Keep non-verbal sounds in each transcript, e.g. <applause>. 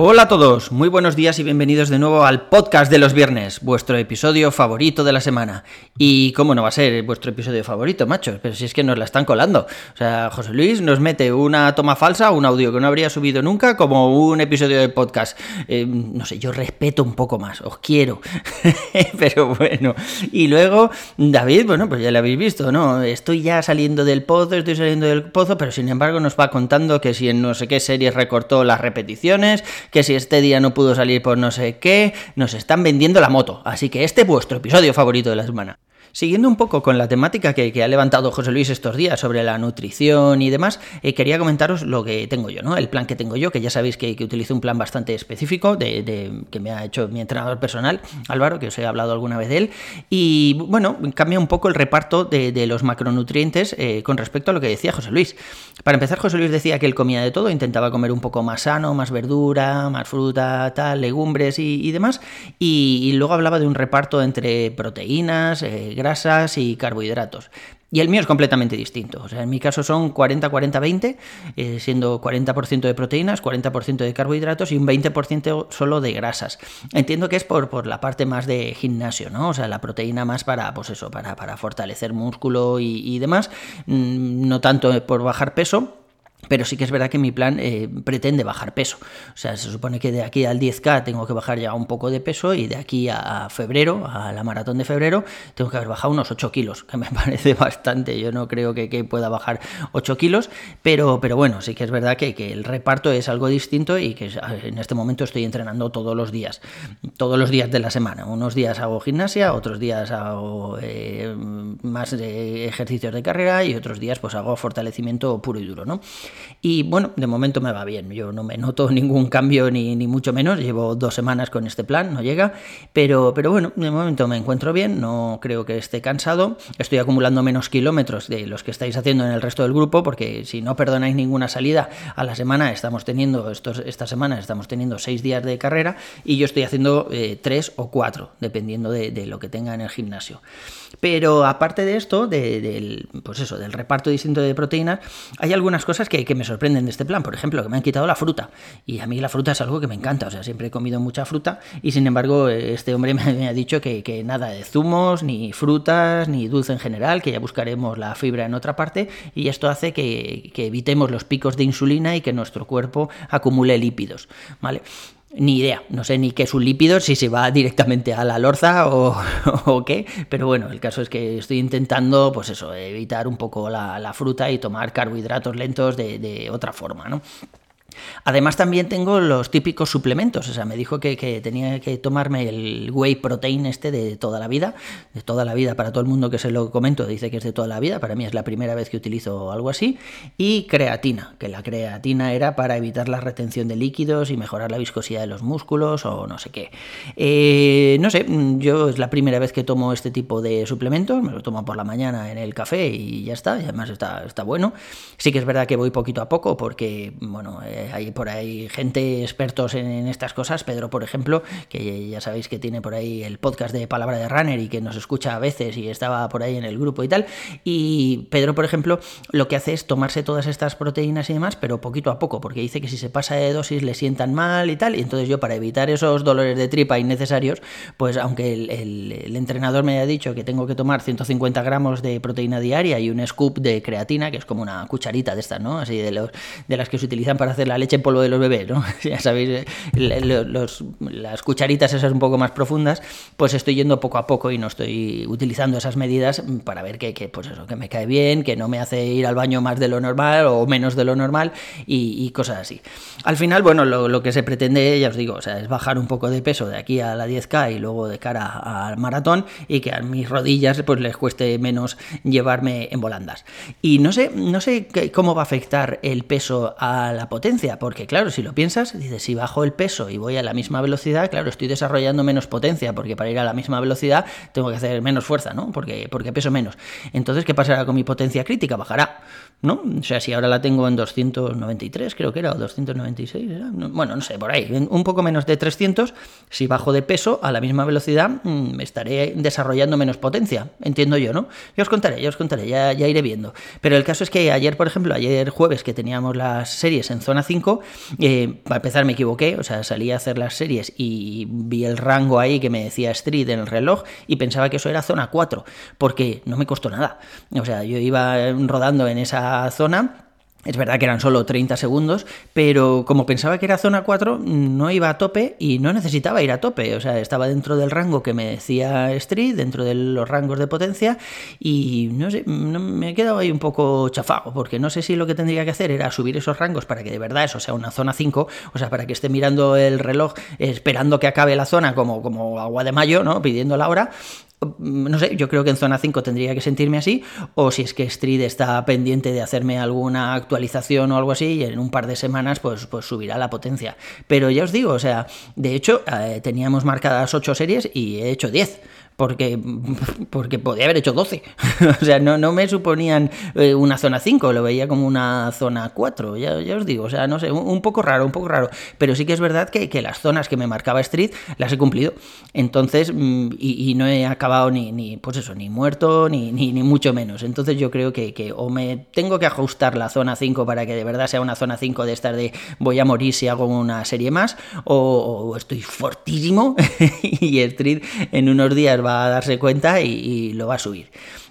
Hola a todos, muy buenos días y bienvenidos de nuevo al podcast de los viernes, vuestro episodio favorito de la semana. Y cómo no va a ser vuestro episodio favorito, machos, pero si es que nos la están colando. O sea, José Luis nos mete una toma falsa, un audio que no habría subido nunca, como un episodio de podcast. Eh, no sé, yo respeto un poco más, os quiero. <laughs> pero bueno. Y luego, David, bueno, pues ya lo habéis visto, ¿no? Estoy ya saliendo del pozo, estoy saliendo del pozo, pero sin embargo nos va contando que si en no sé qué series recortó las repeticiones que si este día no pudo salir por no sé qué, nos están vendiendo la moto. Así que este es vuestro episodio favorito de la semana. Siguiendo un poco con la temática que, ha levantado José Luis estos días sobre la nutrición y demás, eh, quería comentaros lo que tengo yo, ¿no? El plan que tengo yo, que ya sabéis que, utilizo un plan bastante específico de, que me ha hecho mi entrenador personal, Álvaro, que os he hablado alguna vez de él. Y bueno, cambia un poco el reparto de, los macronutrientes eh, con respecto a lo que decía José Luis. Para empezar, José Luis decía que él comía de todo, intentaba comer un poco más sano, más verdura, más fruta, tal, legumbres y, demás. Y, luego hablaba de un reparto entre proteínas, eh, y carbohidratos. Y el mío es completamente distinto. O sea, en mi caso son 40-40-20, eh, siendo 40% de proteínas, 40% de carbohidratos y un 20% solo de grasas. Entiendo que es por, por la parte más de gimnasio, ¿no? O sea, la proteína más para, pues eso, para, para fortalecer músculo y, y demás. Mm, no tanto por bajar peso, pero sí que es verdad que mi plan eh, pretende bajar peso. O sea, se supone que de aquí al 10K tengo que bajar ya un poco de peso y de aquí a, febrero, a la maratón de febrero, tengo que haber bajado unos 8 kilos, que <laughs> me parece bastante. Yo no creo que, pueda bajar 8 kilos, pero, pero bueno, sí que es verdad que, el reparto es algo distinto y que en este momento estoy entrenando todos los días, todos los días de la semana. Unos días hago gimnasia, otros días hago eh, más ejercicios de carrera y otros días pues hago fortalecimiento puro y duro, ¿no? Y bueno, de momento me va bien. Yo no me noto <laughs> ningún cambio ni, ni mucho menos. Llevo dos semanas con este plan, no llega. Pero, pero bueno, de momento me encuentro bien. No creo que esté cansado. Estoy acumulando menos kilómetros de los que estáis haciendo en el resto del grupo. Porque si no perdonáis ninguna salida a la semana, estamos teniendo, estos, esta semana estamos teniendo seis días de carrera. Y yo estoy haciendo eh, tres o cuatro, dependiendo de, de lo que tenga en el gimnasio. Pero aparte de esto, del, pues eso, del reparto distinto de proteínas, hay algunas cosas que, me sorprenden de este plan. Por ejemplo, que me han quitado la fruta. Y a mí la fruta es algo que me encanta. O sea, siempre he comido mucha fruta. Y sin embargo, este hombre <laughs> me, ha dicho que, nada de zumos, ni frutas, ni dulce en general, que ya buscaremos la fibra en otra parte. Y esto hace que, que evitemos los picos de insulina y que nuestro cuerpo acumule lípidos. ¿Vale? Ni idea, no sé ni qué es un lípido, si se va directamente a la lorza o, <laughs> qué, pero bueno, el caso es que estoy intentando, pues eso, evitar un poco la, fruta y tomar carbohidratos lentos de, de otra forma, ¿no? Además también tengo los típicos suplementos, o sea, me dijo que, tenía que tomarme el whey protein este de toda la vida, de toda la vida para todo el mundo que se lo comento, dice que es de toda la vida, para mí es la primera vez que utilizo algo así, y creatina, que la creatina era para evitar la retención de líquidos y mejorar la viscosidad de los músculos o no sé qué. Eh, no sé, yo es la primera vez que tomo este tipo de suplementos, me lo tomo por la mañana en el café y ya está, y además está, está bueno. Sí que es verdad que voy poquito a poco porque, bueno, hay por ahí gente expertos en, estas cosas, Pedro por ejemplo, que ya sabéis que tiene por ahí el podcast de Palabra de Runner y que nos escucha a veces y estaba por ahí en el grupo y tal, y Pedro por ejemplo lo que hace es tomarse todas estas proteínas y demás, pero poquito a poco, porque dice que si se pasa de dosis le sientan mal y tal, y entonces yo para evitar esos dolores de tripa innecesarios, pues aunque el, entrenador me haya dicho que tengo que tomar 150 gramos de proteína diaria y un scoop de creatina, que es como una cucharita de estas, ¿no? Así de, los, de las que se utilizan para hacer la leche en polvo de los bebés, ¿no? <laughs> ya sabéis, las cucharitas esas un poco más profundas, pues estoy yendo poco a poco y no estoy utilizando esas medidas para ver que, pues eso, que me cae bien, que no me hace ir al baño más de lo normal o menos de lo normal y, cosas así. Al final, bueno, lo, que se pretende, ya os digo, o sea, es bajar un poco de peso de aquí a la 10K y luego de cara al maratón y que a mis rodillas pues les cueste menos llevarme en volandas. Y no sé, no sé cómo va a afectar el peso a la potencia porque claro, si lo piensas, dices, si bajo el peso y voy a la misma velocidad, claro, estoy desarrollando menos potencia, porque para ir a la misma velocidad tengo que hacer menos fuerza, ¿no? Porque, porque peso menos. Entonces, ¿qué pasará con mi potencia crítica? Bajará, ¿no? O sea, si ahora la tengo en 293, creo que era, o 296, bueno, no sé, por ahí, un poco menos de 300, si bajo de peso a la misma velocidad, mm, estaré desarrollando menos potencia, entiendo yo, ¿no? Ya os contaré, ya os contaré, ya, ya iré viendo. Pero el caso es que ayer, por ejemplo, ayer jueves que teníamos las series en zona 5, eh, para empezar me equivoqué, o sea, salí a hacer las series y vi el rango ahí que me decía Street en el reloj y pensaba que eso era zona 4, porque no me costó nada. O sea, yo iba rodando en esa zona es verdad que eran solo 30 segundos, pero como pensaba que era zona 4, no iba a tope y no necesitaba ir a tope. O sea, estaba dentro del rango que me decía Street, dentro de los rangos de potencia, y no sé, me he quedado ahí un poco chafado, porque no sé si lo que tendría que hacer era subir esos rangos para que de verdad eso sea una zona 5, o sea, para que esté mirando el reloj esperando que acabe la zona como, como agua de mayo, ¿no? Pidiendo la hora, no sé, yo creo que en zona 5 tendría que sentirme así, o si es que Street está pendiente de hacerme alguna actualización o algo así, y en un par de semanas pues, pues subirá la potencia. Pero ya os digo, o sea, de hecho eh, teníamos marcadas 8 series y he hecho 10 porque, <laughs> porque podía haber hecho 12. <laughs> o sea, no, no me suponían eh, una zona 5, lo veía como una zona 4, ya, ya os digo, o sea, no sé, un, poco raro, un poco raro, pero sí que es verdad que, que, las zonas que me marcaba Street las he cumplido, entonces, mm, y, no he acabado ni, ni, pues eso, ni muerto, ni, ni, ni mucho menos, entonces yo creo que, que, o me tengo que ajustar la zona 5 para que de verdad sea una zona 5 de estar de voy a morir si hago una serie más, o, o estoy fortísimo <laughs> y Street en unos días va va a darse cuenta y, lo va a subir.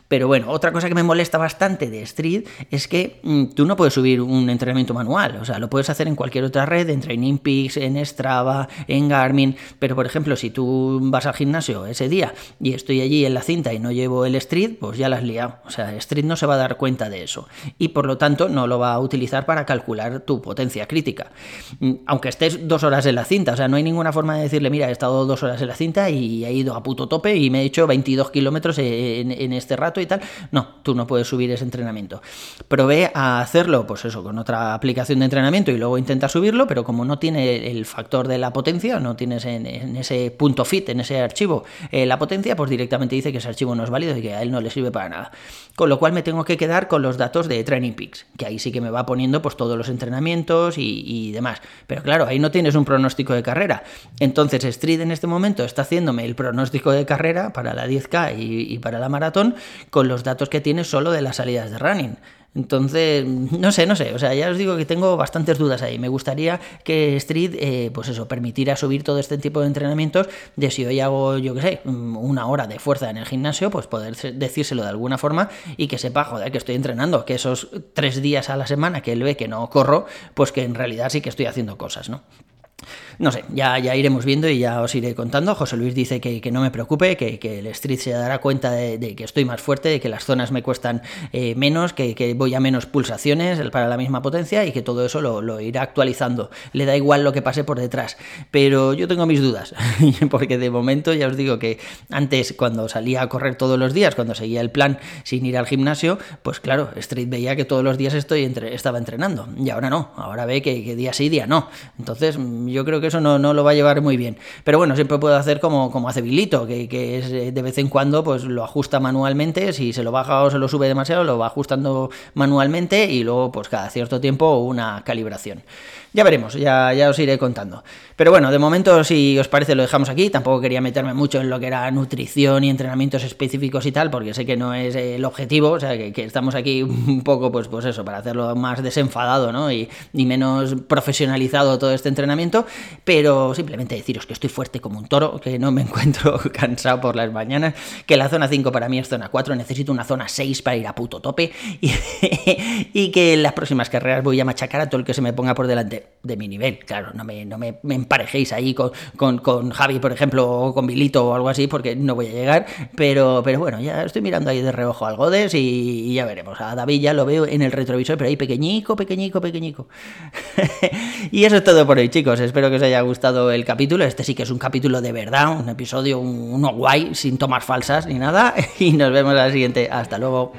Pero bueno, otra cosa que me molesta bastante de Street es que mm, tú no puedes subir un entrenamiento manual, o sea, lo puedes hacer en cualquier otra red, en Training Peaks, en Strava, en Garmin, pero por ejemplo, si tú vas al gimnasio ese día y estoy allí en la cinta y no llevo el Street, pues ya la has liado, o sea, Street no se va a dar cuenta de eso y por lo tanto no lo va a utilizar para calcular tu potencia crítica. Mm, aunque estés dos horas en la cinta, o sea, no hay ninguna forma de decirle, mira, he estado dos horas en la cinta y he ido a puto tope y me he hecho 22 kilómetros en este rato y tal. No, tú no puedes subir ese entrenamiento. Probé a hacerlo, pues eso, con otra aplicación de entrenamiento y luego intenta subirlo, pero como no tiene el factor de la potencia, no tienes en, ese punto fit, en ese archivo, eh, la potencia, pues directamente dice que ese archivo no es válido y que a él no le sirve para nada. Con lo cual me tengo que quedar con los datos de Training Peaks, que ahí sí que me va poniendo pues todos los entrenamientos y, demás. Pero claro, ahí no tienes un pronóstico de carrera. Entonces Street en este momento está haciéndome el pronóstico de carrera para la 10K y, y para la maratón con los datos que tiene solo de las salidas de running. Entonces, no sé, no sé, o sea, ya os digo que tengo bastantes dudas ahí. Me gustaría que Street, eh, pues eso, permitiera subir todo este tipo de entrenamientos, de si hoy hago, yo qué sé, una hora de fuerza en el gimnasio, pues poder decírselo de alguna forma y que sepa, joder, que estoy entrenando, que esos tres días a la semana que él ve que no corro, pues que en realidad sí que estoy haciendo cosas, ¿no? No sé, ya, ya iremos viendo y ya os iré contando. José Luis dice que, no me preocupe, que, el Street se dará cuenta de, que estoy más fuerte, de que las zonas me cuestan eh, menos, que, voy a menos pulsaciones para la misma potencia y que todo eso lo, irá actualizando. Le da igual lo que pase por detrás. Pero yo tengo mis dudas, <laughs> porque de momento ya os digo que antes cuando salía a correr todos los días, cuando seguía el plan sin ir al gimnasio, pues claro, Street veía que todos los días estoy entre, estaba entrenando. Y ahora no, ahora ve que, que día sí, día no. Entonces yo creo que eso no, no, lo va a llevar muy bien. Pero bueno, siempre puedo hacer como, como hace Bilito, que, que, es eh, de vez en cuando pues lo ajusta manualmente, si se lo baja o se lo sube demasiado, lo va ajustando manualmente y luego pues cada cierto tiempo una calibración. Ya veremos, ya, ya os iré contando. Pero bueno, de momento, si os parece, lo dejamos aquí. Tampoco quería meterme mucho en lo que era nutrición y entrenamientos específicos y tal, porque sé que no es el objetivo. O sea, que, estamos aquí <laughs> un poco, pues, pues eso, para hacerlo más desenfadado, ¿no? Y, y menos profesionalizado todo este entrenamiento. Pero simplemente deciros que estoy fuerte como un toro, que no me <laughs> encuentro cansado por las mañanas, que la zona 5 para mí es zona 4, necesito una zona 6 para ir a puto tope. Y, <laughs> y que en las próximas carreras voy a machacar a todo el que se me ponga por delante de, mi nivel. Claro, no me, no me, emparejéis ahí con, con, Javi, por ejemplo, o con Vilito o algo así, porque no voy a llegar. Pero, pero bueno, ya estoy mirando ahí de reojo al Godes y, ya veremos. A David ya lo veo en el retrovisor, pero ahí pequeñico, pequeñico, pequeñico. <laughs> y eso es todo por hoy, chicos. Espero que os haya gustado el capítulo. Este sí que es un capítulo de verdad, un episodio, uno guay, sin tomas falsas ni nada. <laughs> Y nos vemos la siguiente. Hasta luego.